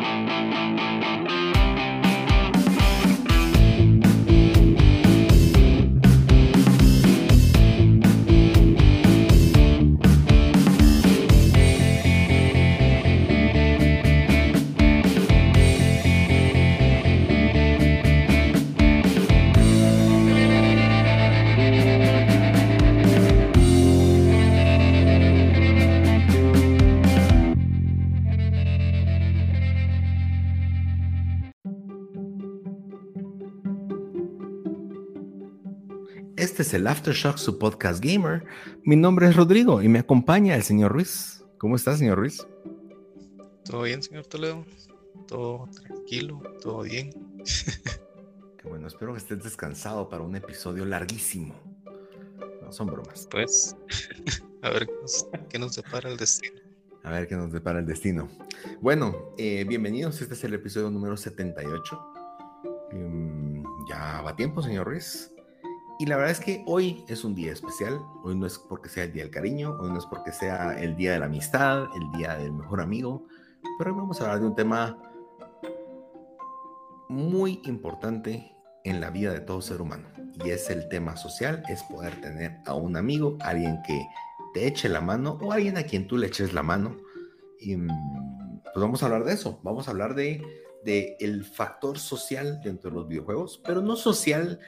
Este es el Aftershock, su podcast gamer. Mi nombre es Rodrigo y me acompaña el señor Ruiz. ¿Cómo está, señor Ruiz? Todo bien, señor Toledo. Todo tranquilo, todo bien. Qué bueno, espero que estés descansado para un episodio larguísimo. No son bromas. Pues, a ver qué nos, depara el destino. A ver qué nos depara el destino. Bueno, eh, bienvenidos. Este es el episodio número 78. Em, ya va tiempo, señor Ruiz. Y la verdad es que hoy es un día especial. Hoy no es porque sea el día del cariño, hoy no es porque sea el día de la amistad, el día del mejor amigo, pero hoy vamos a hablar de un tema muy importante en la vida de todo ser humano. Y es el tema social, es poder tener a un amigo, alguien que te eche la mano o alguien a quien tú le eches la mano. Y mm, pues vamos a hablar de eso, vamos a hablar de, de el factor social dentro de los videojuegos, pero no social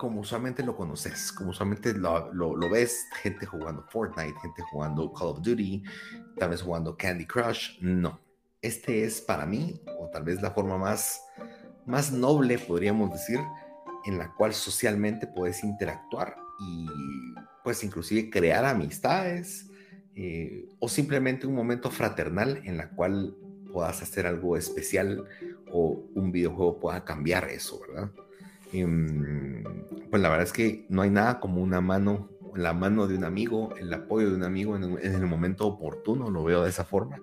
como usualmente lo conoces, como usualmente lo, lo, ves, gente jugando Fortnite, gente jugando Call of Duty, tal vez jugando Candy Crush. No, este es para mí, o tal vez la forma más, más noble, podríamos decir, en la cual socialmente puedes interactuar y pues inclusive crear amistades eh, o simplemente un momento fraternal en la cual puedas hacer algo especial o un videojuego pueda cambiar eso, ¿verdad? Em, pues la verdad es que no hay nada como una mano, la mano de un amigo, el apoyo de un amigo en el, momento oportuno, lo veo de esa forma.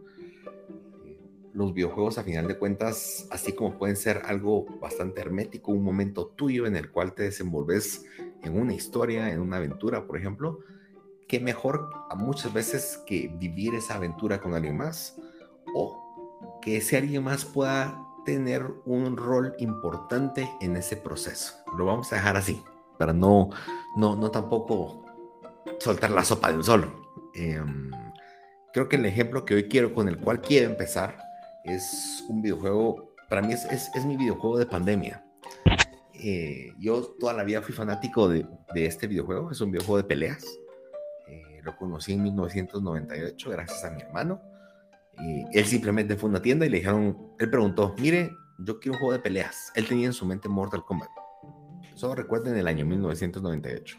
Los videojuegos a final de cuentas, así como pueden ser algo bastante hermético, un momento tuyo en el cual te desenvolves en una historia, en una aventura, por ejemplo, qué mejor muchas veces que vivir esa aventura con alguien más o que ese alguien más pueda tener un rol importante en ese proceso. Lo vamos a dejar así, para no, no, no tampoco soltar la sopa de un solo. Em, creo que el ejemplo que hoy quiero, con el cual quiero empezar, es un videojuego, para mí es, es, mi videojuego de pandemia. Eh, yo toda la vida fui fanático de, de, este videojuego, es un videojuego de peleas. Eh, lo conocí en 1998 gracias a mi hermano él simplemente fue a una tienda y le dijeron, él preguntó, mire, yo quiero un juego de peleas. Él tenía en su mente Mortal Kombat. Solo recuerden el año 1998.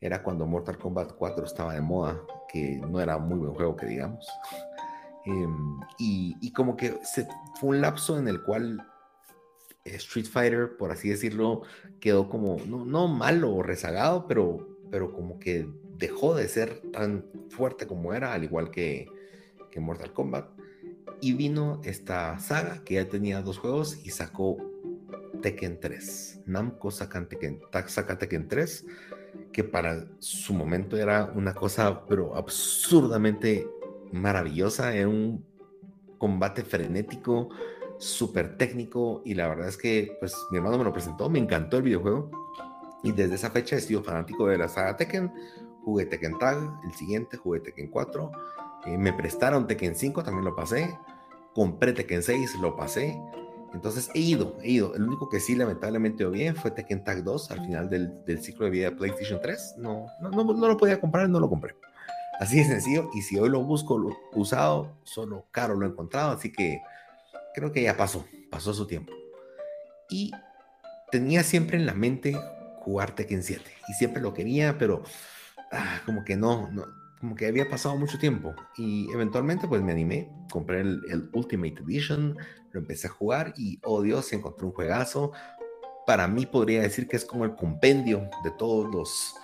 Era cuando Mortal Kombat 4 estaba de moda, que no era muy buen juego que digamos. Em, y, como que se, fue un lapso en el cual eh, Street Fighter, por así decirlo, quedó como, no, no malo o rezagado, pero, pero como que dejó de ser tan fuerte como era, al igual que, que Mortal Kombat. Y vino esta saga que ya tenía dos juegos y sacó Tekken 3. Namco saca Tekken, saca Tekken 3, que para su momento era una cosa, pero absurdamente maravillosa. Era un combate frenético, súper técnico. Y la verdad es que, pues, mi hermano me lo presentó, me encantó el videojuego. Y desde esa fecha he sido fanático de la saga Tekken. Jugué Tekken Tag, el siguiente, jugué Tekken 4 me prestaron Tekken 5, también lo pasé. Compré Tekken 6, lo pasé. Entonces he ido, he ido. El único que sí lamentablemente bien fue Tekken Tag 2 al final del, del, ciclo de vida de PlayStation 3. No, no, no, no, lo podía comprar, no lo compré. Así de sencillo. Y si hoy lo busco lo, usado, solo caro lo he encontrado. Así que creo que ya pasó, pasó su tiempo. Y tenía siempre en la mente jugar Tekken 7. Y siempre lo quería, pero ah, como que no, no, como que había pasado mucho tiempo y eventualmente pues me animé, compré el, Ultimate Edition, lo empecé a jugar y oh Dios, encontré un juegazo. Para mí podría decir que es como el compendio de todos los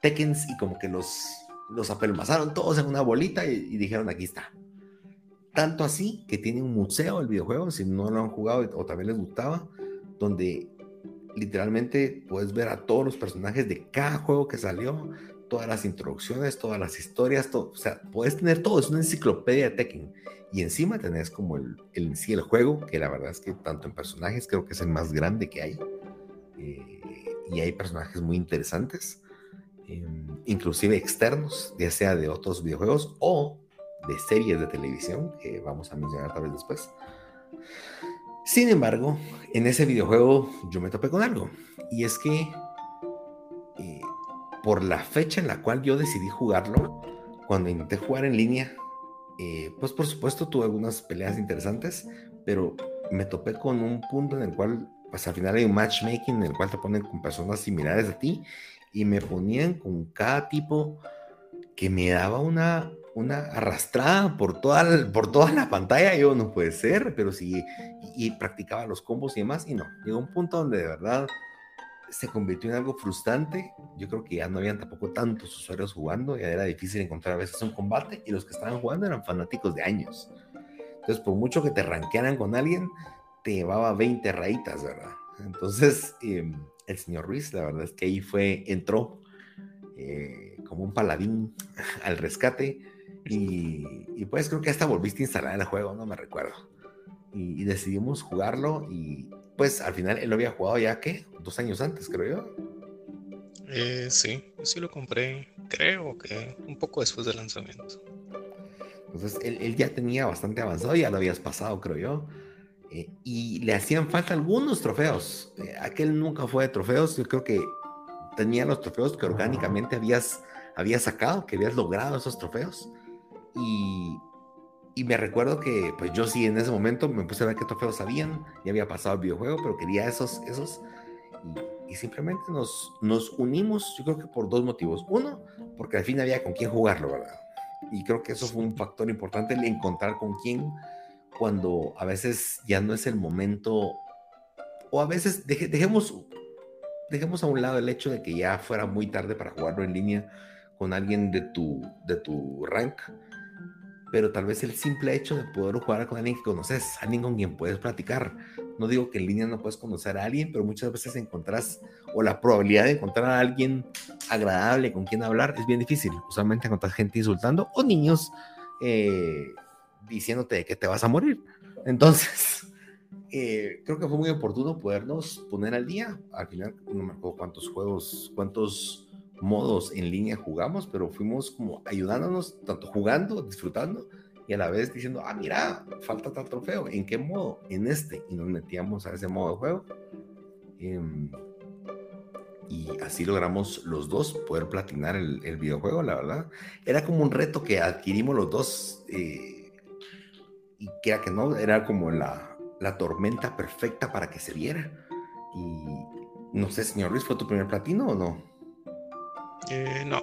Tekkens y como que los, los apelmazaron todos en una bolita y, y, dijeron aquí está. Tanto así que tiene un museo el videojuego, si no lo han jugado o también les gustaba, donde literalmente puedes ver a todos los personajes de cada juego que salió, todas las introducciones, todas las historias, todo, o sea, puedes tener todo, es una enciclopedia de Tekken. Y encima tenés como el, el, sí, el juego, que la verdad es que tanto en personajes creo que es el más grande que hay. Eh, y hay personajes muy interesantes, eh, inclusive externos, ya sea de otros videojuegos o de series de televisión, que vamos a mencionar tal vez después. Sin embargo, en ese videojuego yo me topé con algo, y es que eh, por la fecha en la cual yo decidí jugarlo, cuando intenté jugar en línea, eh, pues por supuesto tuve algunas peleas interesantes, pero me topé con un punto en el cual, pues al final hay un matchmaking en el cual te ponen con personas similares a ti y me ponían con cada tipo que me daba una, una arrastrada por toda, por toda la pantalla. Yo no puede ser, pero sí, y, y, practicaba los combos y demás, y no. Llegó un punto donde de verdad se convirtió en algo frustrante. Yo creo que ya no habían tampoco tantos usuarios jugando, ya era difícil encontrar a veces un combate, y los que estaban jugando eran fanáticos de años. Entonces, por mucho que te ranquearan con alguien, te llevaba 20 rayitas, ¿verdad? Entonces, eh, el señor Ruiz, la verdad es que ahí fue, entró eh, como un paladín al rescate y, y, pues creo que hasta volviste a instalar el juego, no me recuerdo. Y, y, decidimos jugarlo y pues al final él lo había jugado ya, ¿qué? Dos años antes, creo yo. Eh, sí, yo sí lo compré, creo que un poco después del lanzamiento. Entonces él, él ya tenía bastante avanzado, ya lo habías pasado, creo yo. Eh, y le hacían falta algunos trofeos. Eh, aquel nunca fue de trofeos, yo creo que tenía los trofeos que orgánicamente habías, habías sacado, que habías logrado esos trofeos. Y, y, me recuerdo que, pues yo sí en ese momento me puse a ver qué trofeos habían, ya había pasado el videojuego, pero quería esos, esos. Y, y, simplemente nos, nos unimos, yo creo que por dos motivos. Uno, porque al fin había con quién jugarlo, ¿verdad? Y creo que eso fue un factor importante, el encontrar con quién cuando a veces ya no es el momento, o a veces deje, dejemos, dejemos a un lado el hecho de que ya fuera muy tarde para jugarlo en línea con alguien de tu, de tu rank, pero tal vez el simple hecho de poder jugar con alguien que conoces, alguien con quien puedes platicar. No digo que en línea no puedes conocer a alguien, pero muchas veces encontrás, o la probabilidad de encontrar a alguien agradable con quien hablar es bien difícil. Usualmente encontrás gente insultando o niños eh, diciéndote que te vas a morir. Entonces, eh, creo que fue muy oportuno podernos poner al día. Al final, no me acuerdo cuántos juegos, cuántos modos en línea jugamos, pero fuimos como ayudándonos, tanto jugando, disfrutando y a la vez diciendo, ah, mira, falta tal trofeo. ¿En qué modo? En este. Y nos metíamos a ese modo de juego. Eh, y así logramos los dos poder platinar el, el, videojuego, la verdad. Era como un reto que adquirimos los dos. Eh, y que que no, era como la, la tormenta perfecta para que se viera. Y no sé, señor Luis, ¿fue tu primer platino o no? Eh, no,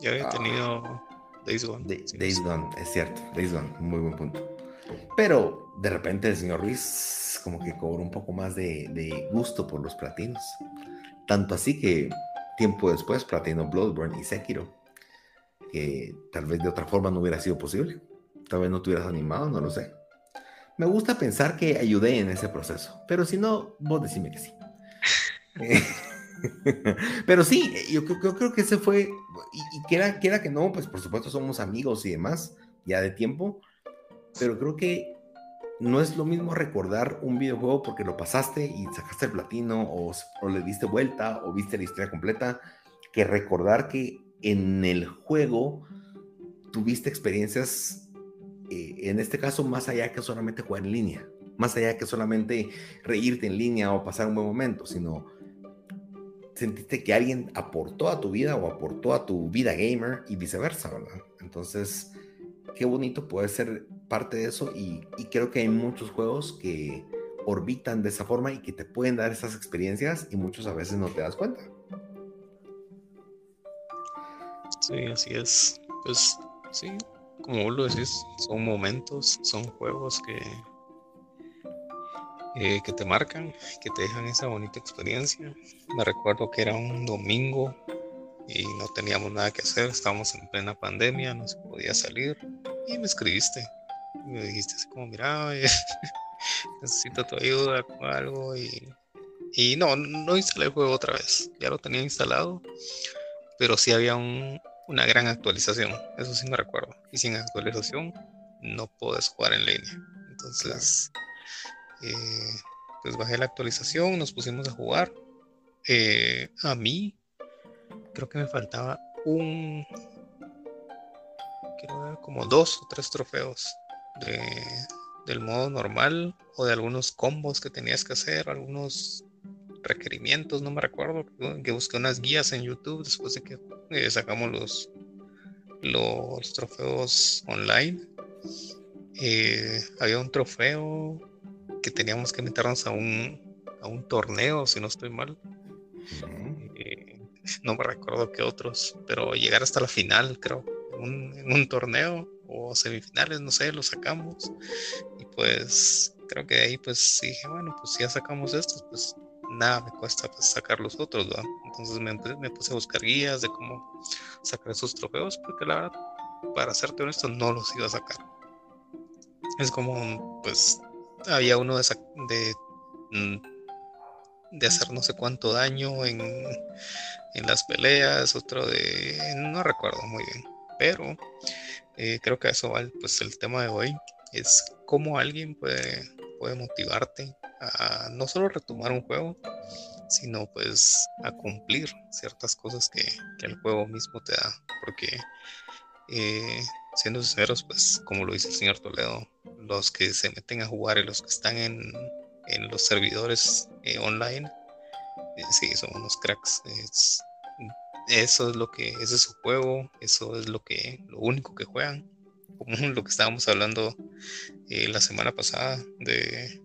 ya había ah. tenido Days Gone. De, Days Gone, es cierto, Days Gone, muy buen punto. Pero de repente el señor Luis como que cobró un poco más de, de gusto por los platinos. Tanto así que tiempo después platinó Bloodborne y Sekiro, que tal vez de otra forma no hubiera sido posible. Tal vez no te hubieras animado, no lo sé. Me gusta pensar que ayudé en ese proceso, pero si no, vos decime que sí. pero sí, yo, yo, creo que ese fue, y, y que no, pues por supuesto somos amigos y demás, ya de tiempo, pero creo que no es lo mismo recordar un videojuego porque lo pasaste y sacaste el platino o, o, le diste vuelta o viste la historia completa, que recordar que en el juego tuviste experiencias eh, en este caso, más allá que solamente jugar en línea, más allá que solamente reírte en línea o pasar un buen momento, sino sentiste que alguien aportó a tu vida o aportó a tu vida gamer y viceversa, ¿verdad? Entonces, qué bonito poder ser parte de eso y, y creo que hay muchos juegos que orbitan de esa forma y que te pueden dar esas experiencias y muchos a veces no te das cuenta. Sí, así es. Pues sí, como vos lo decís, son momentos, son juegos que, eh, que te marcan, que te dejan esa bonita experiencia. Me recuerdo que era un domingo y no teníamos nada que hacer, estábamos en plena pandemia, no se podía salir y me escribiste. Y me dijiste así como, mira, necesito tu ayuda con algo y, y no, no instalé el juego otra vez, ya lo tenía instalado pero sí había una gran actualización, eso sí me recuerdo. Y sin actualización no puedes jugar en línea. Entonces, eh, pues bajé la actualización, nos pusimos a jugar. Eh, a mí, creo que me faltaba un, quiero ver, como dos o tres trofeos de, del modo normal o de algunos combos que tenías que hacer, algunos requerimientos, no me recuerdo, que busqué unas guías en YouTube después de que eh, sacamos los, los trofeos online. Eh, había un trofeo que teníamos que meternos a un, a un torneo, si no estoy mal. Eh, no me recuerdo qué otros, pero llegar hasta la final, creo, en un, torneo o semifinales, no sé, lo sacamos. Y pues creo que ahí pues dije, bueno, pues si ya sacamos estos, pues nada me cuesta pues, sacar los otros, ¿verdad? Entonces me, me, puse a buscar guías de cómo sacar esos trofeos, porque la verdad, para serte honesto, no los iba a sacar. Es como, pues, había uno de, de, mm, de hacer no sé cuánto daño en, en las peleas, otro de, no recuerdo muy bien, pero eh, creo que eso va, pues el tema de hoy es cómo alguien puede, puede motivarte a no solo retomar un juego, sino pues a cumplir ciertas cosas que, el juego mismo te da. Porque eh, siendo sinceros, pues como lo dice el señor Toledo, los que se meten a jugar y los que están en, los servidores eh, online, eh, sí, son unos cracks. eso es lo que, ese es su juego, eso es lo que, lo único que juegan. Como lo que estábamos hablando la semana pasada de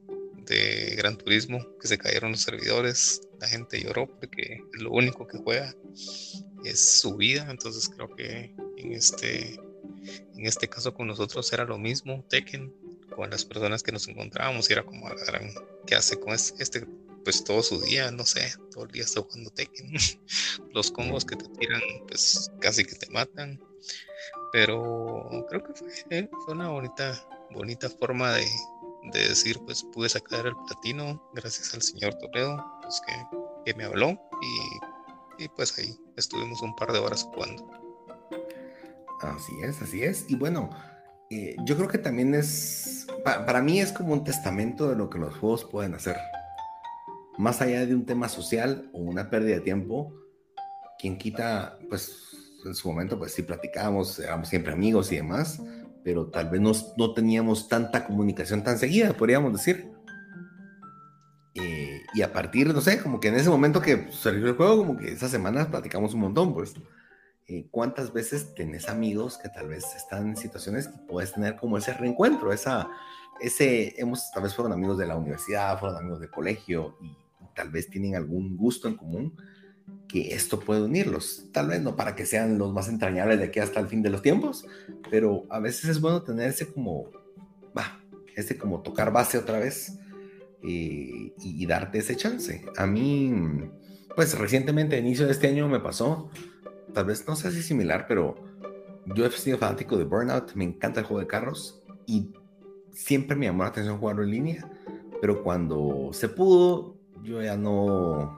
de Gran Turismo, que se cayeron los servidores, la gente lloró porque lo único que juega es su vida, entonces creo que en este, en este caso con nosotros era lo mismo, Tekken, con las personas que nos encontrábamos, y era como, ¿qué hace con este? Pues todo su día, no sé, todo el día está jugando Tekken. Los combos que te tiran, pues casi que te matan. Pero creo que fue, eh, una bonita, bonita forma de, de decir, pues pude sacar el platino gracias al señor Toledo, pues que, me habló y, pues ahí estuvimos un par de horas jugando. Así es, así es. Y bueno, eh, yo creo que también es, para mí es como un testamento de lo que los juegos pueden hacer. Más allá de un tema social o una pérdida de tiempo, quien quita, pues en su momento, pues sí platicábamos, éramos siempre amigos y demás, pero tal vez no, teníamos tanta comunicación tan seguida, podríamos decir. Eh, y a partir, no sé, como que en ese momento que salió el juego, como que esas semanas platicamos un montón, pues. Eh, ¿Cuántas veces tenés amigos que tal vez están en situaciones que puedes tener como ese reencuentro, esa, ese, hemos, tal vez fueron amigos de la universidad, fueron amigos de colegio y tal vez tienen algún gusto en común que esto puede unirlos. Tal vez no para que sean los más entrañables de aquí hasta el fin de los tiempos, pero a veces es bueno tener ese como, va, ese como tocar base otra vez eh, y, darte ese chance. A mí, pues recientemente, a inicio de este año me pasó, tal vez no sé si similar, pero yo he sido fanático de Burnout, me encanta el juego de carros y siempre me llamó la atención jugarlo en línea, pero cuando se pudo, yo ya no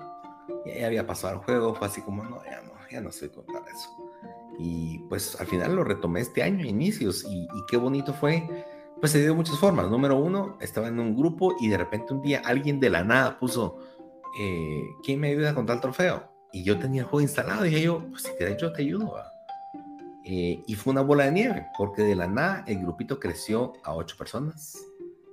ya había pasado el juego, fue así como, no, ya no, ya no sé contar eso. Y pues al final lo retomé este año, inicios, y, qué bonito fue. Pues se dio muchas formas. Número uno, estaba en un grupo y de repente un día alguien de la nada puso, eh, ¿quién me ayuda con tal trofeo? Y yo tenía el juego instalado dije yo, pues si quieres yo te ayudo. Eh, y fue una bola de nieve, porque de la nada el grupito creció a ocho personas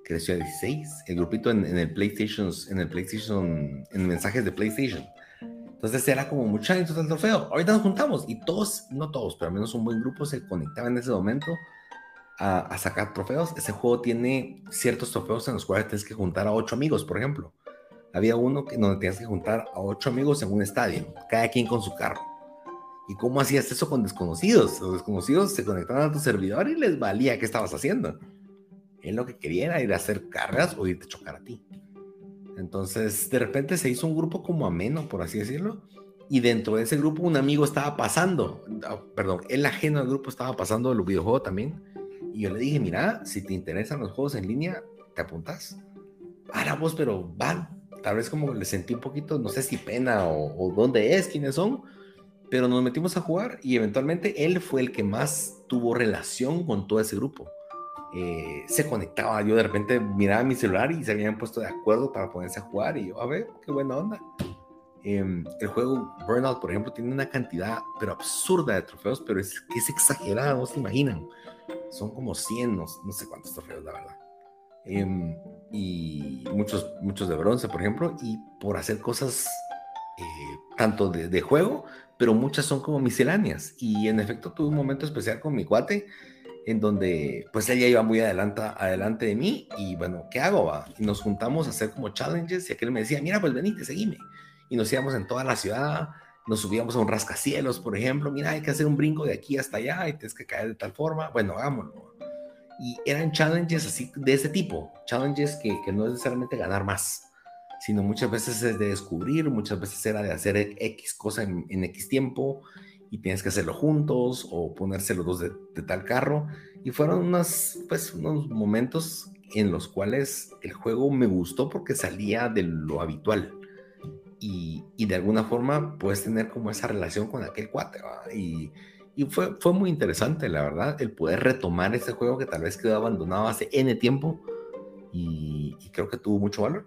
creció a 16. El grupito en, el PlayStation, en el PlayStation, en mensajes de PlayStation. Entonces era como mucha gente el trofeo. Ahorita nos juntamos y todos, no todos, pero al menos un buen grupo se conectaba en ese momento a, sacar trofeos. Ese juego tiene ciertos trofeos en los cuales tienes que juntar a ocho amigos, por ejemplo. Había uno que, donde tenías que juntar a ocho amigos en un estadio, cada quien con su carro. ¿Y cómo hacías eso con desconocidos? Los desconocidos se conectaban a tu servidor y les valía qué estabas haciendo. Él lo que quería era ir a hacer cargas o irte a chocar a ti. Entonces, de repente se hizo un grupo como ameno, por así decirlo, y dentro de ese grupo un amigo estaba pasando, ah, perdón, el ajeno al grupo estaba pasando el videojuego también, y yo le dije, mira, si te interesan los juegos en línea, te apuntas. Ahora vos, pero van, tal vez como le sentí un poquito, no sé si pena o, dónde es, quiénes son, pero nos metimos a jugar y eventualmente él fue el que más tuvo relación con todo ese grupo. Eh, se conectaba, yo de repente miraba mi celular y se habían puesto de acuerdo para ponerse a jugar y yo, a ver, qué buena onda. Em, el juego Burnout, por ejemplo, tiene una cantidad pero absurda de trofeos, pero es que es exagerada, no se imaginan. Son como 100, no, sé cuántos trofeos, la verdad. Em, y muchos, muchos de bronce, por ejemplo, y por hacer cosas eh, tanto de, de, juego, pero muchas son como misceláneas. Y en efecto tuve un momento especial con mi cuate, en donde pues ella iba muy adelante, adelante de mí y bueno, ¿qué hago? Va? Y nos juntamos a hacer como challenges y aquel me decía, mira, pues venite, seguime. Y nos íbamos en toda la ciudad, nos subíamos a un rascacielos, por ejemplo, mira, hay que hacer un brinco de aquí hasta allá y tienes que caer de tal forma, bueno, hagámoslo. Y eran challenges así de ese tipo, challenges que, que no es necesariamente ganar más, sino muchas veces es de descubrir, muchas veces era de hacer X cosa en, en X tiempo y tienes que hacerlo juntos o ponerse los dos de, tal carro. Y fueron unos, pues, unos momentos en los cuales el juego me gustó porque salía de lo habitual. Y, y de alguna forma puedes tener como esa relación con aquel cuate. Y, y, fue, fue muy interesante, la verdad, el poder retomar ese juego que tal vez quedó abandonado hace N tiempo. Y, creo que tuvo mucho valor.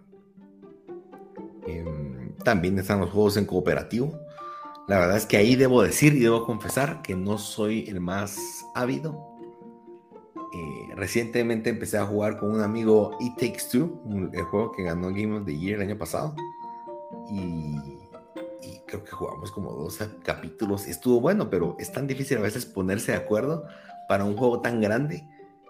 Em, también están los juegos en cooperativo la verdad es que ahí debo decir y debo confesar que no soy el más ávido. Eh, recientemente empecé a jugar con un amigo It Takes Two, el juego que ganó Game of the Year el año pasado. Y, que jugamos como dos capítulos. Estuvo bueno, pero es tan difícil a veces ponerse de acuerdo para un juego tan grande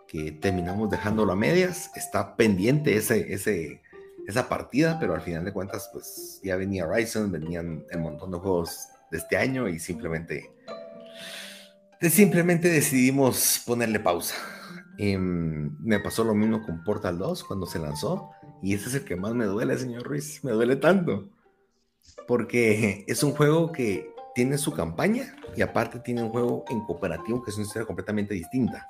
que terminamos dejándolo a medias. Está pendiente ese, ese, esa partida, pero al final de cuentas, pues ya venía Ryzen, venían un montón de juegos de este año y simplemente, simplemente decidimos ponerle pausa. Em, me pasó lo mismo con Portal 2 cuando se lanzó y ese es el que más me duele, señor Ruiz, me duele tanto. Porque es un juego que tiene su campaña y aparte tiene un juego en cooperativo que es una historia completamente distinta.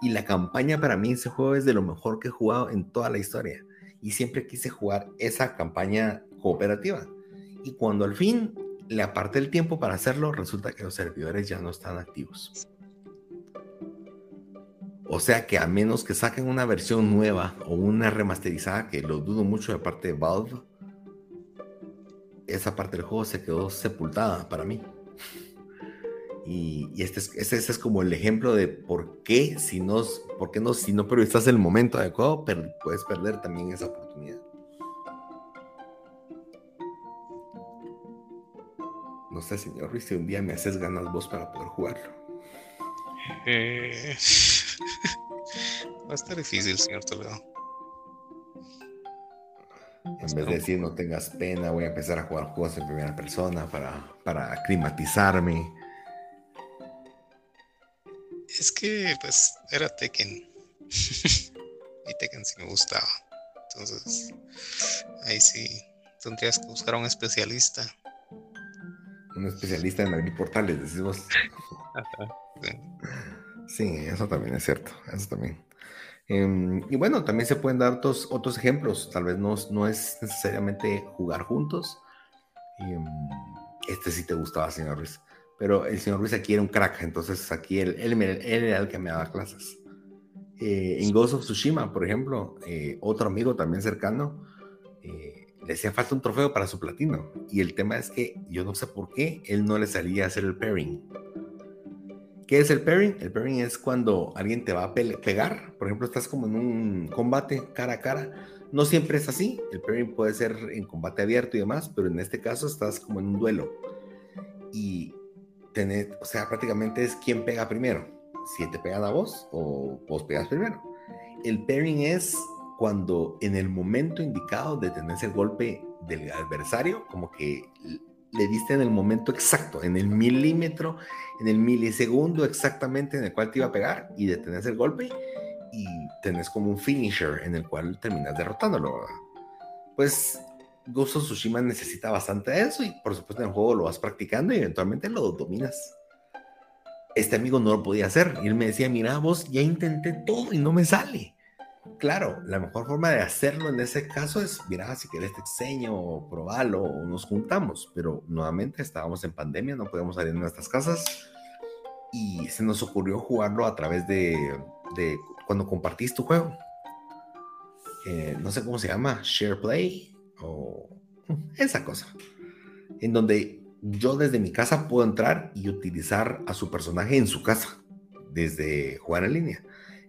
Y la campaña para mí, ese juego es de lo mejor que he jugado en toda la historia. Y siempre quise jugar esa campaña cooperativa. Y cuando al fin le aparté el tiempo para hacerlo, resulta que los servidores ya no están activos. O sea que a menos que saquen una versión nueva o una remasterizada, que lo dudo mucho de parte de Valve, esa parte del juego se quedó sepultada para mí. Y, este, es, este, es como el ejemplo de por qué si no, por qué no, si no en el momento adecuado, puedes perder también esa oportunidad. No sé, señor Ruiz, si un día me haces ganas vos para poder jugarlo. Eh, va a estar difícil, señor Toledo. En vez de decir no tengas pena, voy a empezar a jugar juegos en primera persona para, para aclimatizarme. Es que, pues, era Tekken. y Tekken sí me gustaba. Entonces, ahí sí tendrías que buscar a un especialista un especialista en abrir portales, decimos. sí, eso también es cierto, eso también. Em, y bueno, también se pueden dar otros, otros ejemplos, tal vez no, no es necesariamente jugar juntos. Em, este sí te gustaba, señor Ruiz, pero el señor Ruiz aquí era un crack, entonces aquí él, él, era el que me daba clases. Eh, en Ghost of Tsushima, por ejemplo, eh, otro amigo también cercano, eh, le hacía falta un trofeo para su platino. Y el tema es que yo no sé por qué él no le salía a hacer el pairing. ¿Qué es el pairing? El pairing es cuando alguien te va a pegar. Por ejemplo, estás como en un combate cara a cara. No siempre es así. El pairing puede ser en combate abierto y demás, pero en este caso estás como en un duelo. Y tener, o sea, prácticamente es quién pega primero. Si te pegan a vos o vos pegas primero. El pairing es cuando en el momento indicado de tenerse el golpe del adversario, como que le diste en el momento exacto, en el milímetro, en el milisegundo exactamente en el cual te iba a pegar y detenerse el golpe y tenés como un finisher en el cual terminas derrotándolo. Pues Ghost of Tsushima necesita bastante de eso y por supuesto en el juego lo vas practicando y eventualmente lo dominas. Este amigo no lo podía hacer y él me decía, mira vos, ya intenté todo y no me sale claro, la mejor forma de hacerlo en ese caso es, mira, si quieres te enseño, o probalo, o nos juntamos. Pero nuevamente estábamos en pandemia, no podemos salir de nuestras casas. Y se nos ocurrió jugarlo a través de, de cuando compartís tu juego. Eh, no sé cómo se llama, Share Play o esa cosa. En donde yo desde mi casa puedo entrar y utilizar a su personaje en su casa, desde jugar en línea.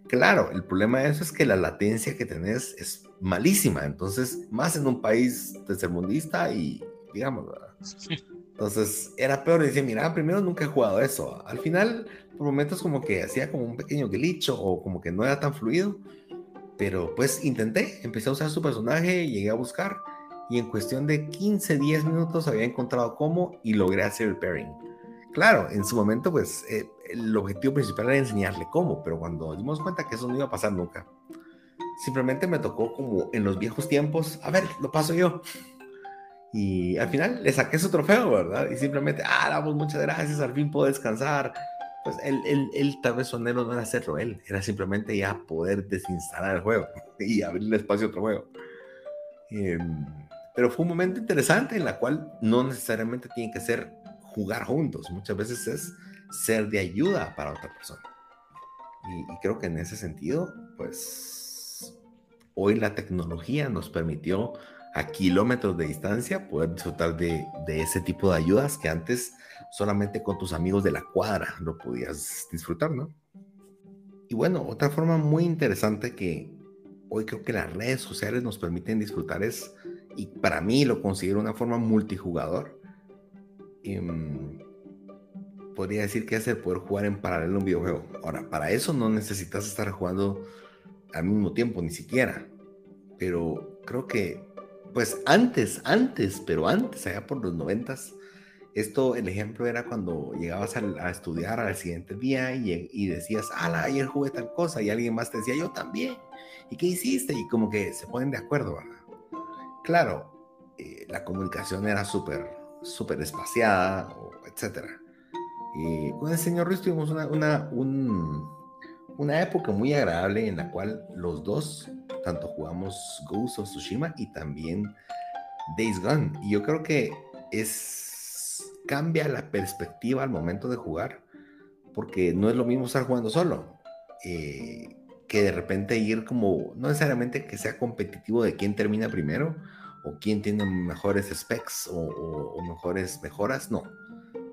Claro, el problema de eso es que la latencia que tenés es malísima, entonces, más en un país tercermundista y, digamos, entonces era peor. Y decía, mira, primero nunca he jugado eso. Al final, por momentos como que hacía como un pequeño glitch o como que no era tan fluido. Pero pues intenté, empecé a usar su personaje, llegué a buscar y en cuestión de 15, 10 minutos había encontrado cómo y logré hacer el pairing. Claro, en su momento pues eh, el objetivo principal era enseñarle cómo, pero cuando dimos cuenta que eso no iba a pasar nunca, simplemente me tocó como en los viejos tiempos, a ver, lo paso yo. Y al final le saqué su trofeo, ¿verdad? Y simplemente, ah, damos muchas gracias, al fin puedo descansar. Pues el, el, el tal vez sonero no era hacerlo él, era simplemente ya poder desinstalar el juego y abrirle espacio a otro juego. Em, pero fue un momento interesante en la cual no necesariamente tiene que ser jugar juntos, muchas veces es ser de ayuda para otra persona. Y, creo que en ese sentido, pues hoy la tecnología nos permitió a kilómetros de distancia poder disfrutar de, de, ese tipo de ayudas que antes solamente con tus amigos de la cuadra lo podías disfrutar, ¿no? Y bueno, otra forma muy interesante que hoy creo que las redes sociales nos permiten disfrutar es, y para mí lo considero una forma multijugador, em, podría decir que hace poder jugar en paralelo un videojuego. Ahora, para eso no necesitas estar jugando al mismo tiempo, ni siquiera. Pero creo que, pues antes, antes, pero antes, allá por los noventas, esto, el ejemplo era cuando llegabas a, estudiar al siguiente día y, decías, ah, ayer jugué tal cosa, y alguien más te decía, yo también. ¿Y qué hiciste? Y como que se ponen de acuerdo, ¿verdad? Claro, eh, la comunicación era súper, súper espaciada, etcétera con el señor Ruiz tuvimos una, una, una época muy agradable en la cual los dos, tanto jugamos Ghost of Tsushima y también Days Gone. Y yo creo que es cambia la perspectiva al momento de jugar, porque no es lo mismo estar jugando solo. Eh, que de repente ir como, no necesariamente que sea competitivo de quién termina primero o quién tiene mejores specs o, o mejores mejoras, no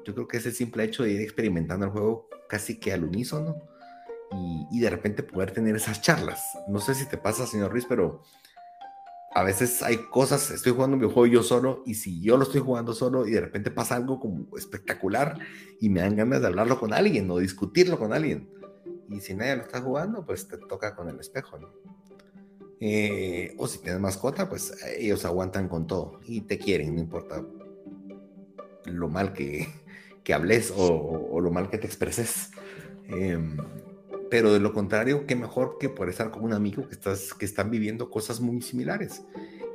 yo creo que ese simple hecho de ir experimentando el juego casi que al unísono y, y de repente poder tener esas charlas. No sé si te pasa, señor Ruiz, pero a veces hay cosas, estoy jugando un videojuego yo solo y si yo lo estoy jugando solo y de repente pasa algo como espectacular y me dan ganas de hablarlo con alguien o discutirlo con alguien. Y si nadie lo está jugando, pues te toca con el espejo, ¿no? Eh, o si tienes mascota, pues ellos aguantan con todo y te quieren, no importa lo mal que, que hables o, lo mal que te expreses. Em, pero de lo contrario, qué mejor que por estar con un amigo que, estás, que están viviendo cosas muy similares.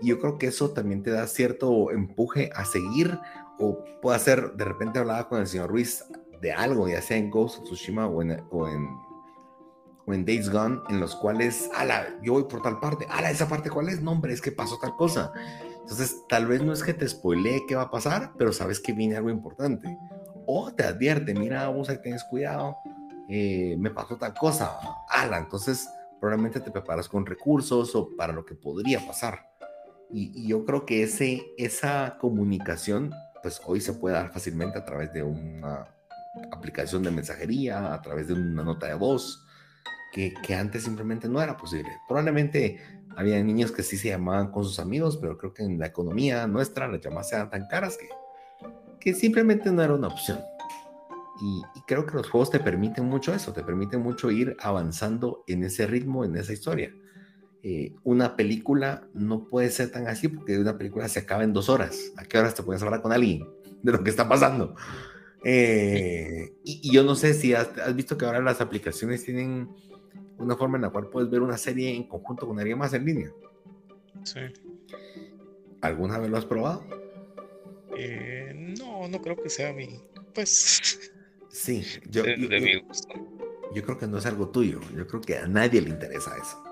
Y yo creo que eso también te da cierto empuje a seguir o puede ser, de repente hablaba con el señor Ruiz de algo, ya sea en Ghost of Tsushima o en, o en, o en Days Gone, en los cuales, ala, yo voy por tal parte, ala, esa parte cuál es, no hombre, es que pasó tal cosa. Entonces, tal vez no es que te spoilee qué va a pasar, pero sabes que viene algo importante o te advierte, mira, vos ahí tienes cuidado, eh, me pasó tal cosa, ala, entonces probablemente te preparas con recursos o para lo que podría pasar. Y, yo creo que ese, esa comunicación, pues hoy se puede dar fácilmente a través de una aplicación de mensajería, a través de una nota de voz, que, que antes simplemente no era posible. Probablemente había niños que sí se llamaban con sus amigos, pero creo que en la economía nuestra las llamadas eran tan caras que que simplemente no era una opción. Y, creo que los juegos te permiten mucho eso, te permiten mucho ir avanzando en ese ritmo, en esa historia. Eh, una película no puede ser tan así porque una película se acaba en dos horas. ¿A qué horas te puedes hablar con alguien de lo que está pasando? Eh, y, yo no sé si has, visto que ahora las aplicaciones tienen una forma en la cual puedes ver una serie en conjunto con alguien más en línea. Sí. ¿Alguna vez lo has probado? Eh, no, no creo que sea mi. Pues. Sí, yo, yo, creo que no es algo tuyo. Yo creo que a nadie le interesa eso.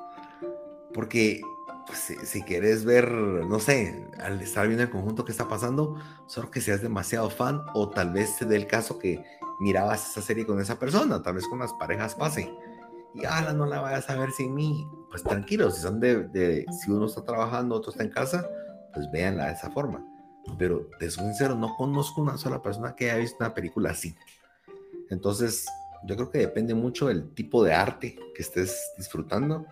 Porque pues, si, si, quieres ver, no sé, al estar viendo el conjunto que está pasando, solo que seas demasiado fan o tal vez se dé el caso que mirabas esa serie con esa persona, tal vez con las parejas pase. Y ala, no la vayas a ver sin mí. Pues tranquilo, si son de, de, si uno está trabajando, otro está en casa, pues véanla de esa forma. Pero te soy sincero, no conozco una sola persona que haya visto una película así. Entonces, yo creo que depende mucho del tipo de arte que estés disfrutando.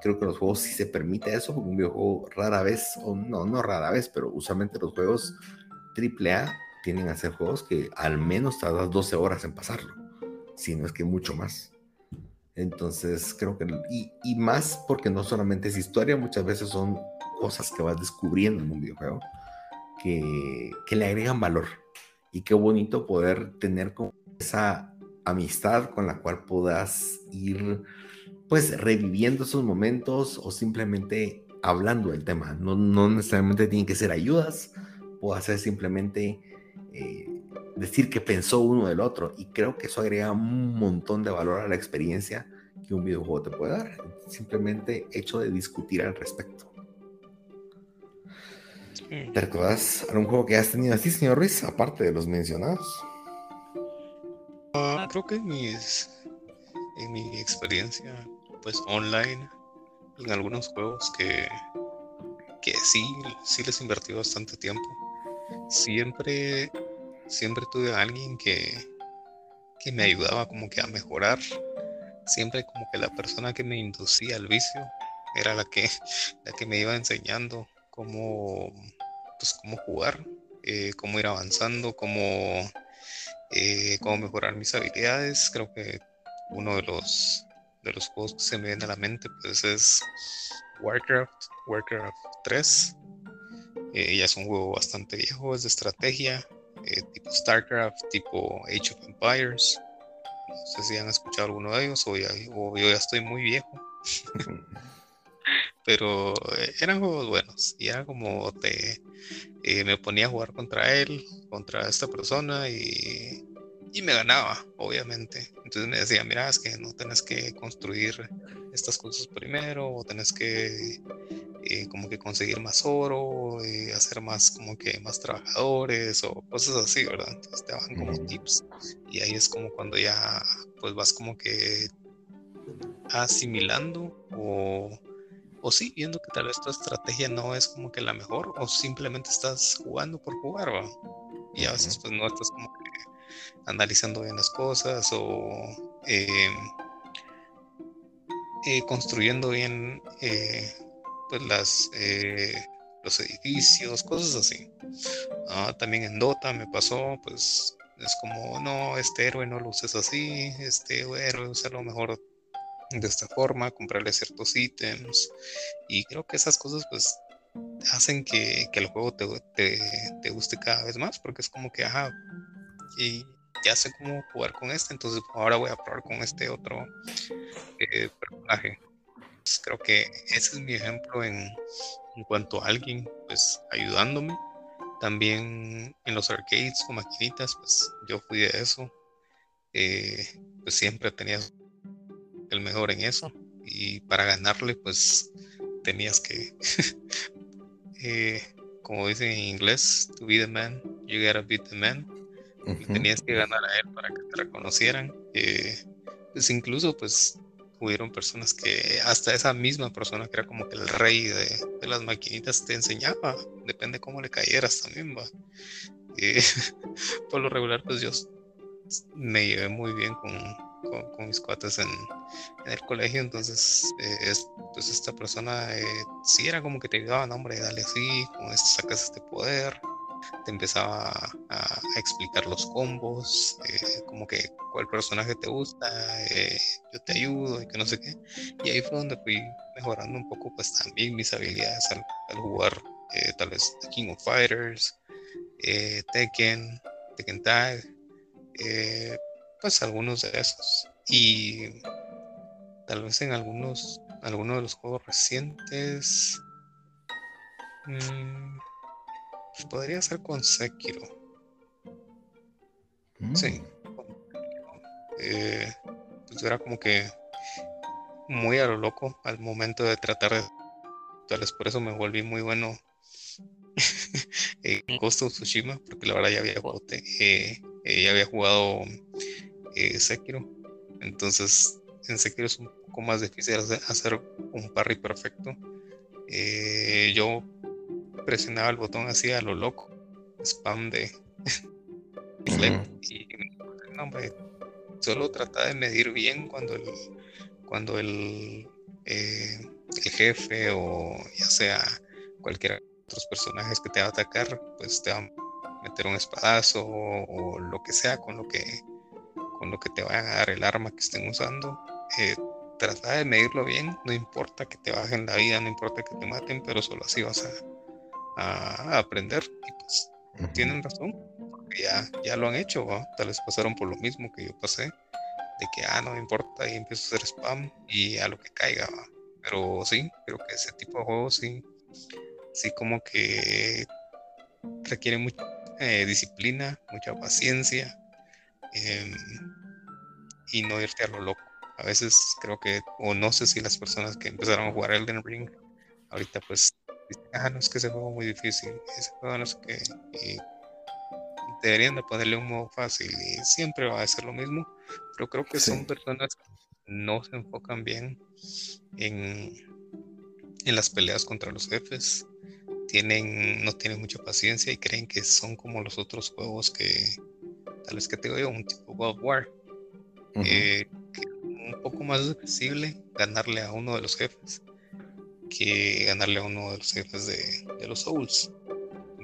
Creo que los juegos sí se permite eso, porque un videojuego rara vez, o no, no rara vez, pero usualmente los juegos AAA tienen a ser juegos que al menos tardas 12 horas en pasarlo, si no es que mucho más. Entonces creo que, y, y, más porque no solamente es historia, muchas veces son cosas que vas descubriendo en un videojuego que, que le agregan valor. Y qué bonito poder tener esa amistad con la cual puedas ir pues reviviendo esos momentos o simplemente hablando del tema. No, no necesariamente tienen que ser ayudas, puede ser simplemente eh, decir que pensó uno del otro. Y creo que eso agrega un montón de valor a la experiencia que un videojuego te puede dar. Simplemente hecho de discutir al respecto. ¿Te recuerdas algún juego que has tenido así, señor Ruiz, aparte de los mencionados? Uh, creo que en, mis, en mi experiencia, pues online, en algunos juegos que, que sí, sí les invertí bastante tiempo siempre, siempre tuve a alguien que, que me ayudaba como que a mejorar. Siempre como que la persona que me inducía al vicio era la que, la que me iba enseñando cómo, pues, cómo jugar, eh, cómo ir avanzando, cómo, eh, cómo mejorar mis habilidades. Creo que uno de los, de los juegos que se me viene a la mente pues es Warcraft, Warcraft 3. Eh, ya es un juego bastante viejo, es de estrategia, eh, tipo StarCraft, tipo Age of Empires. No sé si han escuchado alguno de ellos o, yo ya estoy muy viejo. Pero eh, eran juegos buenos y era como te, me ponía a jugar contra él, contra esta persona y, y me ganaba, obviamente. Entonces me decía, mira, es que no tenés que construir estas cosas primero o tenés que eh, como que conseguir más oro, eh, hacer más como que más trabajadores o cosas así, ¿verdad? Entonces te dan como tips y ahí es como cuando ya pues vas como que asimilando o, o sí, viendo que tal vez tu estrategia no es como que la mejor o simplemente estás jugando por jugar, ¿va? Y a veces pues no estás como que analizando bien las cosas o em, eh, construyendo bien pues las eh, los edificios, cosas así. Ah, también en Dota me pasó, pues es como, no, este héroe no lo uses así, este héroe lo mejor de esta forma, comprarle ciertos ítems. Y creo que esas cosas pues hacen que, el juego te, te, guste cada vez más, porque es como que, ajá, y ya sé cómo jugar con este, entonces ahora voy a probar con este otro eh, personaje. Pues, creo que ese es mi ejemplo en, cuanto a alguien, pues ayudándome. También en los arcades o maquinitas, pues yo fui de eso. Eh, pues siempre tenía el mejor en eso. Y para ganarle, pues tenías que, eh, como dicen en inglés, to be the man, you gotta beat the man. Tenías que ganar a él para que te reconocieran. Eh, pues incluso, pues hubieron personas que hasta esa misma persona que era como que el rey de, las maquinitas te enseñaba, depende cómo le cayeras también, va. por lo regular, pues yo me llevé muy bien con, con, mis cuates en, el colegio, entonces eh, es, pues esta persona eh, sí era como que te ayudaba, no hombre, dale así, con esto sacas este poder, te empezaba a, explicar los combos, eh, como que cuál personaje te gusta, eh, yo te ayudo y que no sé qué. Y ahí fue donde fui mejorando un poco pues también mis habilidades al, jugar eh, tal vez King of Fighters, Tekken, Tekken Tag, pues algunos de esos. Y tal vez en algunos, algunos de los juegos recientes. Mmm, Podría ser con Sekiro. Sí. Mm. Eh, pues era como que muy a lo loco al momento de tratar de tal vez por eso me volví muy bueno en Ghost of Tsushima, porque la verdad ya había jugado, eh, eh, ya había jugado Sekiro. Entonces, en Sekiro es un poco más difícil hacer un parry perfecto. yo presionaba el botón así a lo loco, spam de y solo trataba de medir bien cuando el cuando el, el jefe o ya sea cualquiera otros personajes que te va a atacar, pues te van a meter un espadazo o, lo que sea con lo que con lo que te vayan a dar el arma que estén usando. Eh, trata de medirlo bien, no importa que te bajen la vida, no importa que te maten, pero solo así vas a, aprender. Y pues tienen razón, porque ya, ya lo han hecho, tal vez pasaron por lo mismo que yo pasé, de que, ah, no me importa, y empiezo a hacer spam y a lo que caiga, pero sí, creo que ese tipo de juegos sí sí como que requiere mucha eh, disciplina, mucha paciencia em, y no irte a lo loco. A veces creo que, o no sé si las personas que empezaron a jugar Elden Ring, ahorita pues ah, no es que ese juego es muy difícil, ese juego no es que... deberían de ponerle un modo fácil y siempre va a ser lo mismo, pero creo que son personas que no se enfocan bien en, en las peleas contra los jefes. Tienen, no tienen mucha paciencia y creen que son como los otros juegos que, tal vez que te digo un tipo God of War, eh, un poco más accesible ganarle a uno de los jefes que ganarle a uno de los jefes de, los Souls.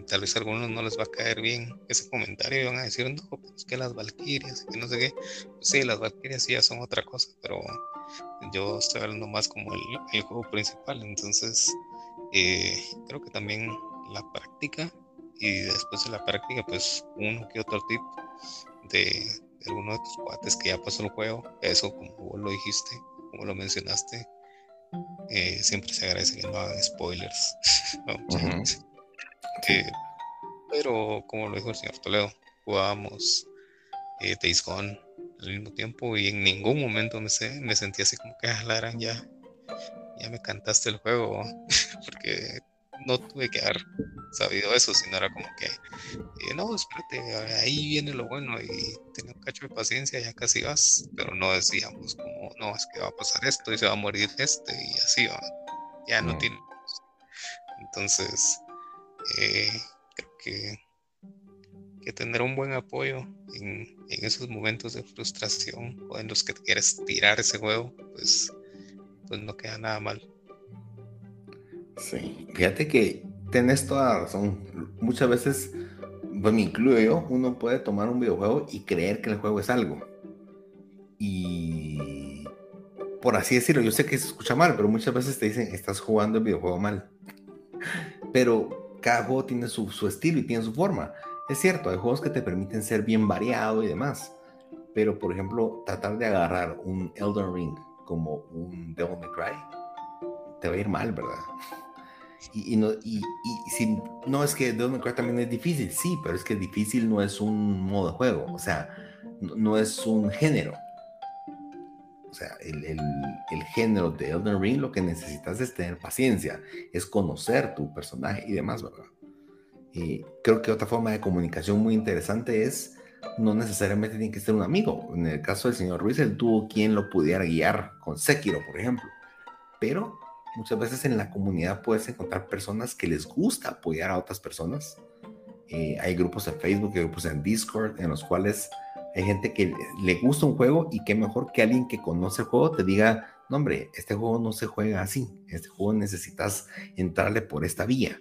tal vez a algunos no les va a caer bien ese comentario y van a decir, no, pero es que las Valkyrias, que no sé qué. Pues sí, las Valkyrias sí ya son otra cosa, pero yo estoy hablando más como el, el juego principal, entonces eh, creo que también la práctica y después de la práctica, pues uno que otro tip de, alguno de tus cuates que ya pasó el juego, eso como vos lo dijiste, como lo mencionaste, eh, siempre se agradece que no hagan spoilers. Eh, pero como lo dijo el señor Toledo, jugábamos eh, Days Gone al mismo tiempo y en ningún momento me, me sentí así como que ah, la ya ya me cantaste el juego, porque no tuve que haber sabido eso, sino era como que, eh, no, espérate, ahí viene lo bueno y tenía un cacho de paciencia, ya casi vas, pero no decíamos como, no, es que va a pasar esto y se va a morir este y así va, ya no, tiene. Entonces, eh, creo que, que tener un buen apoyo en, en esos momentos de frustración o en los que quieres tirar ese juego, pues pues no queda nada mal. Sí, fíjate que tenés toda la razón. Muchas veces, pues me incluyo yo, uno puede tomar un videojuego y creer que el juego es algo. Y por así decirlo, yo sé que se escucha mal, pero muchas veces te dicen, estás jugando el videojuego mal. Pero cada juego tiene su, su estilo y tiene su forma. Es cierto, hay juegos que te permiten ser bien variado y demás. Pero, por ejemplo, tratar de agarrar un Elden Ring como un Devil May Cry, te va a ir mal, ¿verdad? Y, no, y, si, no es que Devil May Cry también es difícil, sí, pero es que difícil no es un modo de juego, o sea, no, es un género. O sea, el, el, el, género de Elden Ring lo que necesitas es tener paciencia, es conocer tu personaje y demás, ¿verdad? Y creo que otra forma de comunicación muy interesante es no necesariamente tiene que ser un amigo. En el caso del señor Ruiz, él tuvo quien lo pudiera guiar con Sekiro, por ejemplo. Pero muchas veces en la comunidad puedes encontrar personas que les gusta apoyar a otras personas. Eh, hay grupos en Facebook, hay grupos en Discord, en los cuales hay gente que le gusta un juego y qué mejor que alguien que conoce el juego te diga, no hombre, este juego no se juega así, este juego necesitas entrarle por esta vía.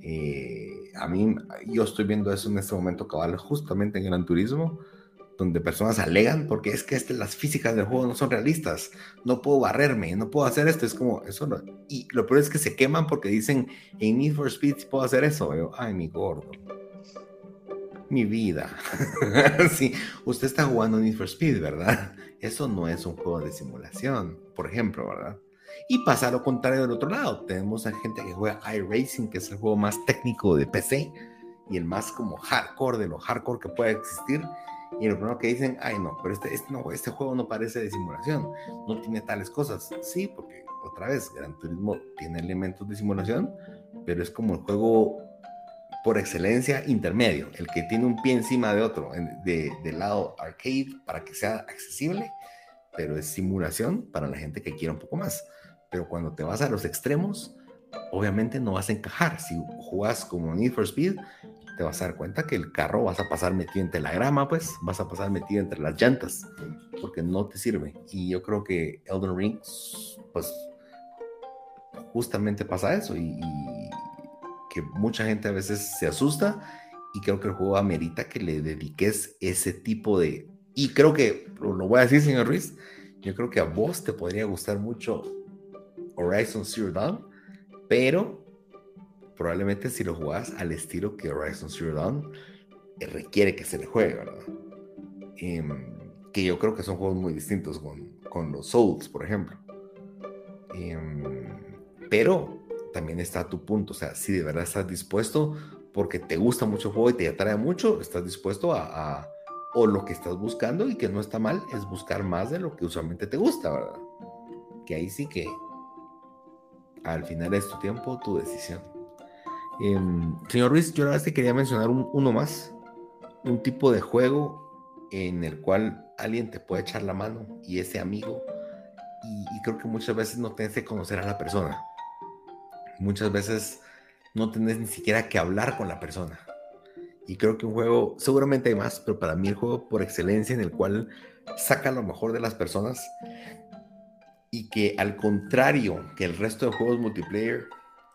Eh, a mí, yo estoy viendo eso en este momento cabal, justamente en Gran Turismo, donde personas alegan porque es que este, las físicas del juego no son realistas, no puedo barrerme, no puedo hacer esto, es como, eso no, y lo peor es que se queman porque dicen, en Need for Speed puedo hacer eso, yo, ay, mi gordo, mi vida, sí, usted está jugando Need for Speed, ¿verdad? Eso no es un juego de simulación, por ejemplo, ¿verdad? Y pasa lo contrario del otro lado. Tenemos a gente que juega iRacing, que es el juego más técnico de PC y el más como hardcore de lo hardcore que puede existir. Y lo primero que dicen, ay no, pero este, este, no, este juego no parece de simulación, no tiene tales cosas. Sí, porque, otra vez, Gran Turismo tiene elementos de simulación, pero es como el juego por excelencia intermedio, el que tiene un pie encima de otro, de, del lado arcade para que sea accesible, pero es simulación para la gente que quiera un poco más. Pero cuando te vas a los extremos, obviamente no vas a encajar. Si jugas como Need for Speed, te vas a dar cuenta que el carro vas a pasar metido entre la grama, pues vas a pasar metido entre las llantas, porque no te sirve. Y yo creo que Elden Ring, pues justamente pasa eso y, que mucha gente a veces se asusta y creo que el juego amerita que le dediques ese tipo de... Y creo que, lo voy a decir, señor Ruiz, yo creo que a vos te podría gustar mucho Horizon Zero Dawn, pero probablemente si lo jugás al estilo que Horizon Zero Dawn eh, requiere que se le juegue, ¿verdad? Em, que yo creo que son juegos muy distintos con, con los Souls, por ejemplo. Em, pero también está tu punto, o sea, si de verdad estás dispuesto, porque te gusta mucho el juego y te atrae mucho, estás dispuesto a, a o lo que estás buscando y que no está mal es buscar más de lo que usualmente te gusta, ¿verdad? Que ahí sí que al final es tu tiempo, tu decisión. Em, señor Ruiz, yo la verdad quería mencionar uno más, un tipo de juego en el cual alguien te puede echar la mano y ese amigo, y, creo que muchas veces no tienes que conocer a la persona. Muchas veces no tienes ni siquiera que hablar con la persona. Y creo que un juego, seguramente hay más, pero para mí el juego por excelencia en el cual saca lo mejor de las personas y que al contrario que el resto de juegos multiplayer,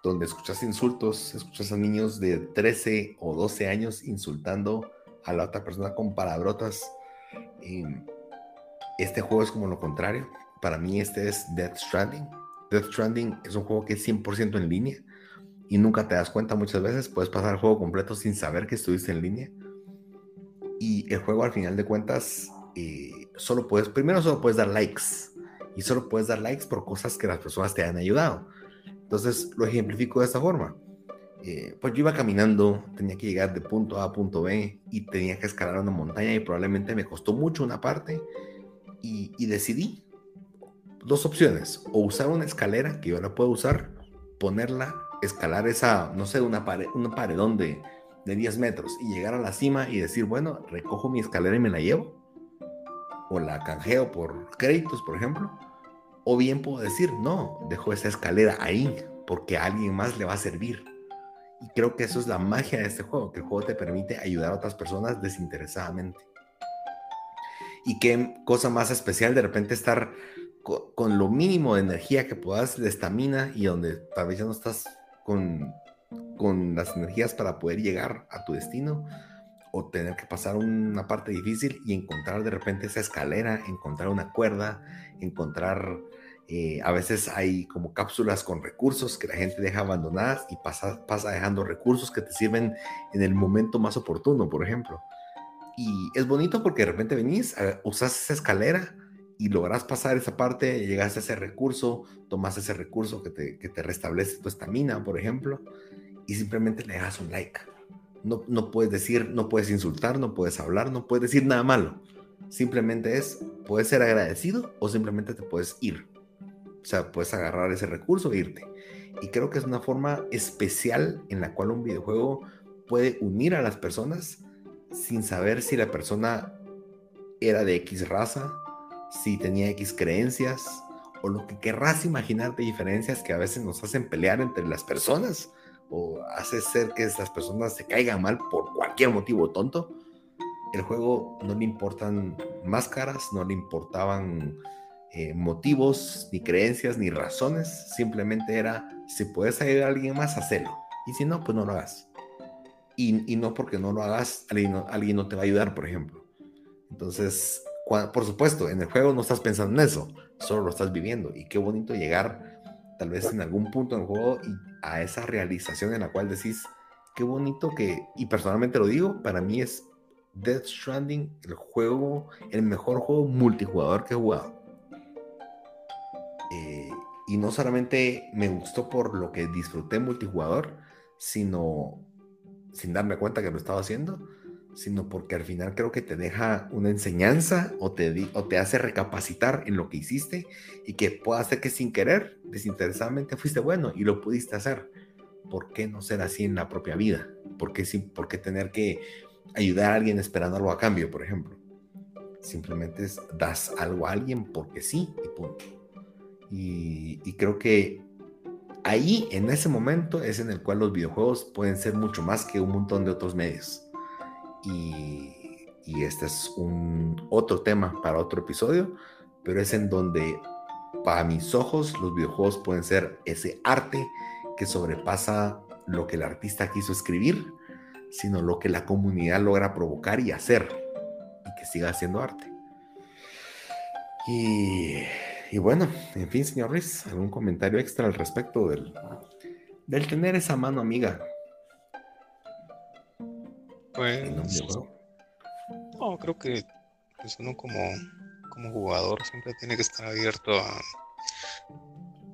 donde escuchas insultos, escuchas a niños de 13 o 12 años insultando a la otra persona con palabrotas. este juego es como lo contrario. Para mí este es Death Stranding. Death Stranding es un juego que es 100% en línea y nunca te das cuenta muchas veces. Puedes pasar el juego completo sin saber que estuviste en línea. Y el juego al final de cuentas, eh, solo puedes, primero solo puedes dar likes y solo puedes dar likes por cosas que las personas te han ayudado. Entonces lo ejemplifico de esta forma. Eh, pues yo iba caminando, tenía que llegar de punto A a punto B y tenía que escalar una montaña y probablemente me costó mucho una parte y, decidí dos opciones, o usar una escalera que yo la puedo usar, ponerla, escalar esa, no sé, una pared, un paredón de, de 10 metros y llegar a la cima y decir, bueno, recojo mi escalera y me la llevo, o la canjeo por créditos, por ejemplo, o bien puedo decir, no, dejo esa escalera ahí porque a alguien más le va a servir. Y creo que eso es la magia de este juego, que el juego te permite ayudar a otras personas desinteresadamente. Y qué cosa más especial de repente estar con, lo mínimo de energía que puedas, de estamina, y donde tal vez ya no estás con, con las energías para poder llegar a tu destino, o tener que pasar una parte difícil y encontrar de repente esa escalera, encontrar una cuerda, encontrar, eh, a veces hay como cápsulas con recursos que la gente deja abandonadas y pasa, pasa dejando recursos que te sirven en el momento más oportuno, por ejemplo. Y es bonito porque de repente venís, usas esa escalera y logras pasar esa parte, llegas a ese recurso, tomas ese recurso que te, que te restablece tu estamina, por ejemplo, y simplemente le das un like no, no puedes decir, no puedes insultar, no puedes hablar, no puedes decir nada malo. Simplemente es, puedes ser agradecido o simplemente te puedes ir. O sea, puedes agarrar ese recurso e irte. Y creo que es una forma especial en la cual un videojuego puede unir a las personas sin saber si la persona era de X raza, si tenía X creencias o lo que querrás imaginar de diferencias que a veces nos hacen pelear entre las personas o hace ser que esas personas se caigan mal por cualquier motivo tonto, el juego no le importan máscaras, no le importaban eh, motivos, ni creencias, ni razones. Simplemente era, si puedes ayudar a alguien más, hacelo. Y si no, pues no lo hagas. Y, no porque no lo hagas, alguien no, alguien no, te va a ayudar, por ejemplo. Entonces, por supuesto, en el juego no estás pensando en eso, solo lo estás viviendo. Y qué bonito llegar tal vez en algún punto del juego y a esa realización en la cual decís, qué bonito que, y personalmente lo digo, para mí es Death Stranding el juego, el mejor juego multijugador que he jugado. Eh, y no solamente me gustó por lo que disfruté multijugador, sino sin darme cuenta que lo estaba haciendo, sino porque al final creo que te deja una enseñanza o te, o te hace recapacitar en lo que hiciste y que pueda hacer que sin querer desinteresadamente fuiste bueno y lo pudiste hacer. ¿Por qué no ser así en la propia vida? ¿Por qué, por qué tener que ayudar a alguien esperando algo a cambio, por ejemplo? Simplemente das algo a alguien porque sí y punto. Y, y creo que ahí, en ese momento, es en el cual los videojuegos pueden ser mucho más que un montón de otros medios. Y, y este es un otro tema para otro episodio, pero es en donde para mis ojos los videojuegos pueden ser ese arte que sobrepasa lo que el artista quiso escribir, sino lo que la comunidad logra provocar y hacer y que siga siendo arte. Y, y bueno, en fin, señor Ruiz, ¿algún comentario extra al respecto del, del tener esa mano amiga? Pues, no, creo que pues, uno como, como jugador siempre tiene que estar abierto a,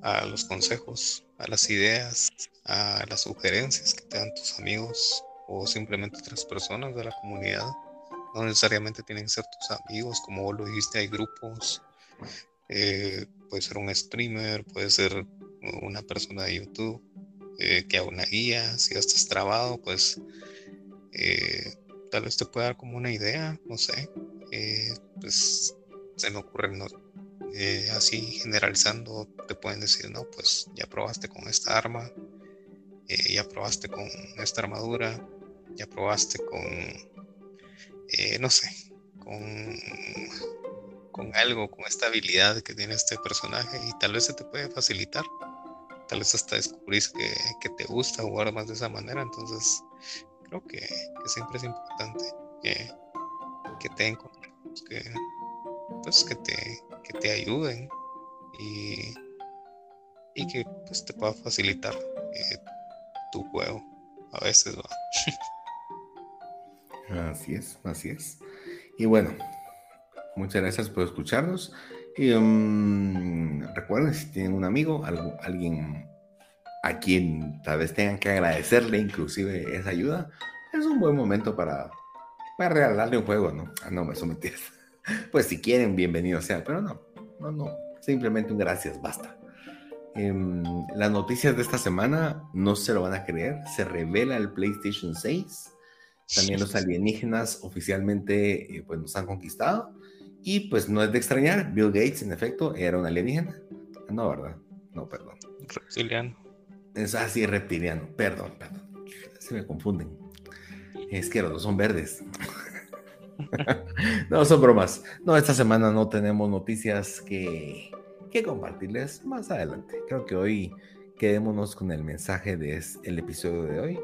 a los consejos, a las ideas, a las sugerencias que te dan tus amigos o simplemente otras personas de la comunidad. No necesariamente tienen que ser tus amigos, como vos lo dijiste, hay grupos. Eh, puede ser un streamer, puede ser una persona de YouTube eh, que haga una guía. Si ya estás trabado, pues eh, tal vez te pueda dar como una idea, no sé, pues se me ocurre, no, eh, así generalizando, te pueden decir, no, pues ya probaste con esta arma, ya probaste con esta armadura, ya probaste con, no sé, con, con algo, con esta habilidad que tiene este personaje y tal vez se te puede facilitar. Tal vez hasta descubrís que, te gusta jugar más de esa manera, entonces creo que, siempre es importante que, te que, pues, que, te, ayuden y, y que pues, te pueda facilitar eh, tu juego. A veces va. Así es, así es. Y bueno, muchas gracias por escucharnos. Y um, recuerden, si tienen un amigo, algo, alguien a quien tal vez tengan que agradecerle inclusive esa ayuda, es un buen momento para, para regalarle un juego, ¿no? Ah, no, me sometí. Pues si quieren, bienvenido sea, pero no, no, no, simplemente un gracias, basta. Em, las noticias de esta semana no se lo van a creer, se revela el PlayStation 6, también los alienígenas oficialmente eh, pues nos han conquistado y pues no es de extrañar, Bill Gates en efecto era un alienígena, no, ¿verdad? No, perdón. Reptiliano. Es así, reptiliano. Perdón, perdón. Se me confunden. Es que los dos son verdes. no, son bromas. No, esta semana no tenemos noticias que, que compartirles más adelante. Creo que hoy quedémonos con el mensaje del el episodio de hoy.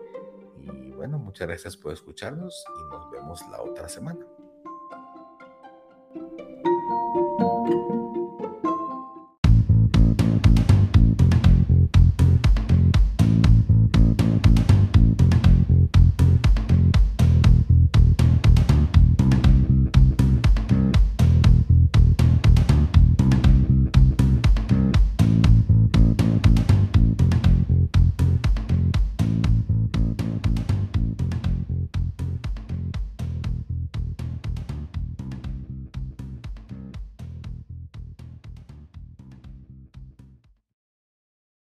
Y bueno, muchas gracias por escucharnos y nos vemos la otra semana.